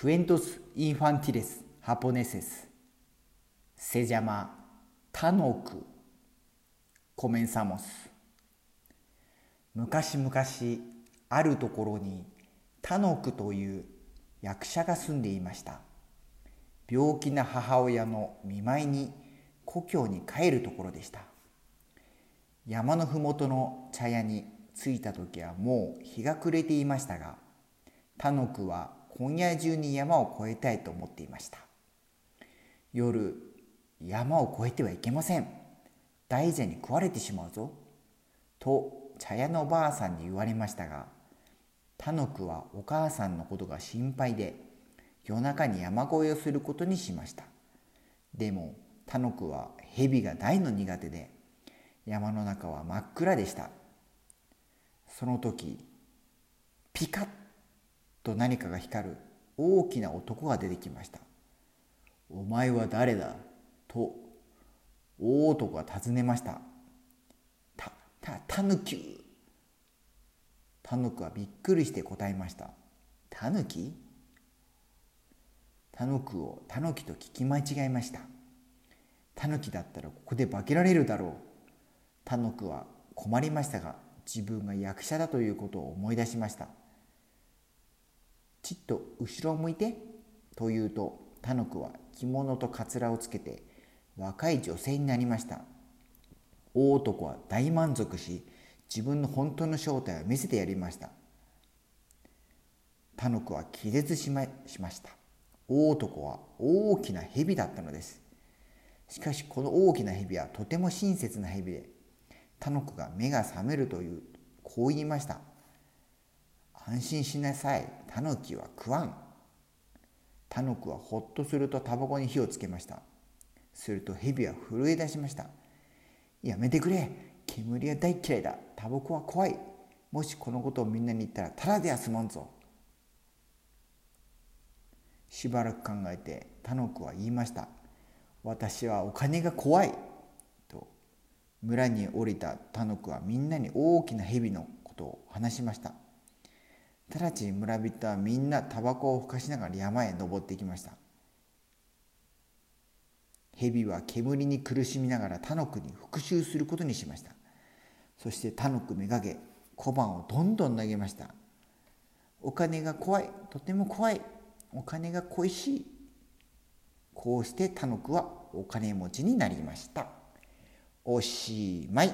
Cuentos infantiles japoneses se llama Tanoku. Comenzamos. 昔々あるところにタノクという役者が住んでいました病気な母親の見舞いに故郷に帰るところでした山の麓の茶屋に着いた時はもう日が暮れていましたがタノクは今夜中に山を越えたいと思っていました。夜山を越えてはいけません。大蛇に食われてしまうぞ。と茶屋のおばあさんに言われましたがタノクはお母さんのことが心配で夜中に山越えをすることにしました。でもタノクは蛇が大の苦手で山の中は真っ暗でした。その時ピカッと何かが光る大きな男が出てきました「お前は誰だ?」と大男が尋ねました「たたたぬきタヌキはびっくりして答えました「タヌキ?」タヌキをタヌキと聞き間違えましたタヌキだったらここで化けられるだろうタヌキは困りましたが自分が役者だということを思い出しましたちっと後ろを向いてと言うとタヌキは着物とかつらをつけて若い女性になりました。大男は大満足し自分の本当の正体を見せてやりました。タヌクは気絶しましました。大男は大きな蛇だったのです。しかしこの大きな蛇はとても親切な蛇でタヌクが目が覚めるというこう言いました。安心しなさい。タヌキは食わん。タヌクはほっとするとタバコに火をつけました。すると蛇は震え出しました。やめてくれ。煙は大嫌いだ。タバコは怖い。もしこのことをみんなに言ったらただでは済まんぞ。しばらく考えてタノクは言いました。私はお金が怖い。と村に降りたタノクはみんなに大きな蛇のことを話しました。直ちに村人はみんなタバコをふかしながら山へ登っていきました蛇は煙に苦しみながらタノクに復讐することにしましたそしてタノクめがけ小判をどんどん投げましたお金が怖いとても怖いお金が恋しいこうしてタノクはお金持ちになりましたおしまい